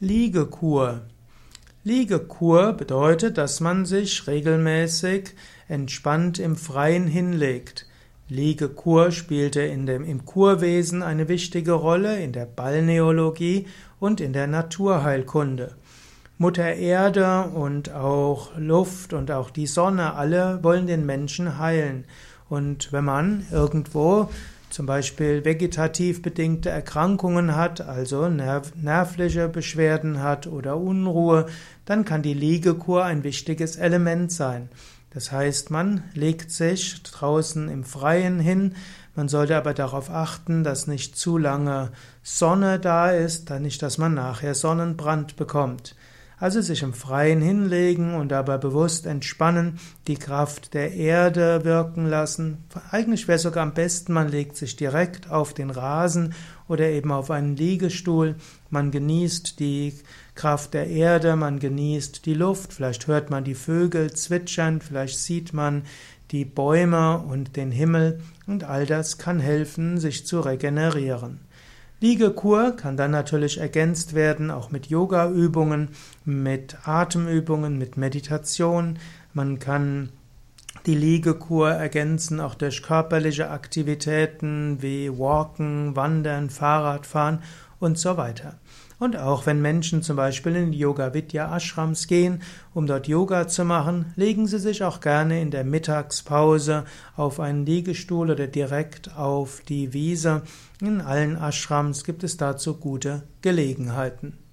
Liegekur. Liegekur bedeutet, dass man sich regelmäßig entspannt im Freien hinlegt. Liegekur spielte in dem, im Kurwesen eine wichtige Rolle, in der Balneologie und in der Naturheilkunde. Mutter Erde und auch Luft und auch die Sonne, alle wollen den Menschen heilen. Und wenn man irgendwo zum Beispiel vegetativ bedingte Erkrankungen hat, also nerv nervliche Beschwerden hat oder Unruhe, dann kann die Liegekur ein wichtiges Element sein. Das heißt, man legt sich draußen im Freien hin, man sollte aber darauf achten, dass nicht zu lange Sonne da ist, nicht, dass man nachher Sonnenbrand bekommt. Also sich im Freien hinlegen und dabei bewusst entspannen, die Kraft der Erde wirken lassen. Eigentlich wäre sogar am besten, man legt sich direkt auf den Rasen oder eben auf einen Liegestuhl. Man genießt die Kraft der Erde, man genießt die Luft, vielleicht hört man die Vögel zwitschern, vielleicht sieht man die Bäume und den Himmel und all das kann helfen, sich zu regenerieren. Liegekur kann dann natürlich ergänzt werden, auch mit Yoga-Übungen, mit Atemübungen, mit Meditation. Man kann die Liegekur ergänzen auch durch körperliche Aktivitäten wie Walken, Wandern, Fahrradfahren und so weiter. Und auch wenn Menschen zum Beispiel in Yoga Vidya Ashrams gehen, um dort Yoga zu machen, legen sie sich auch gerne in der Mittagspause auf einen Liegestuhl oder direkt auf die Wiese. In allen Ashrams gibt es dazu gute Gelegenheiten.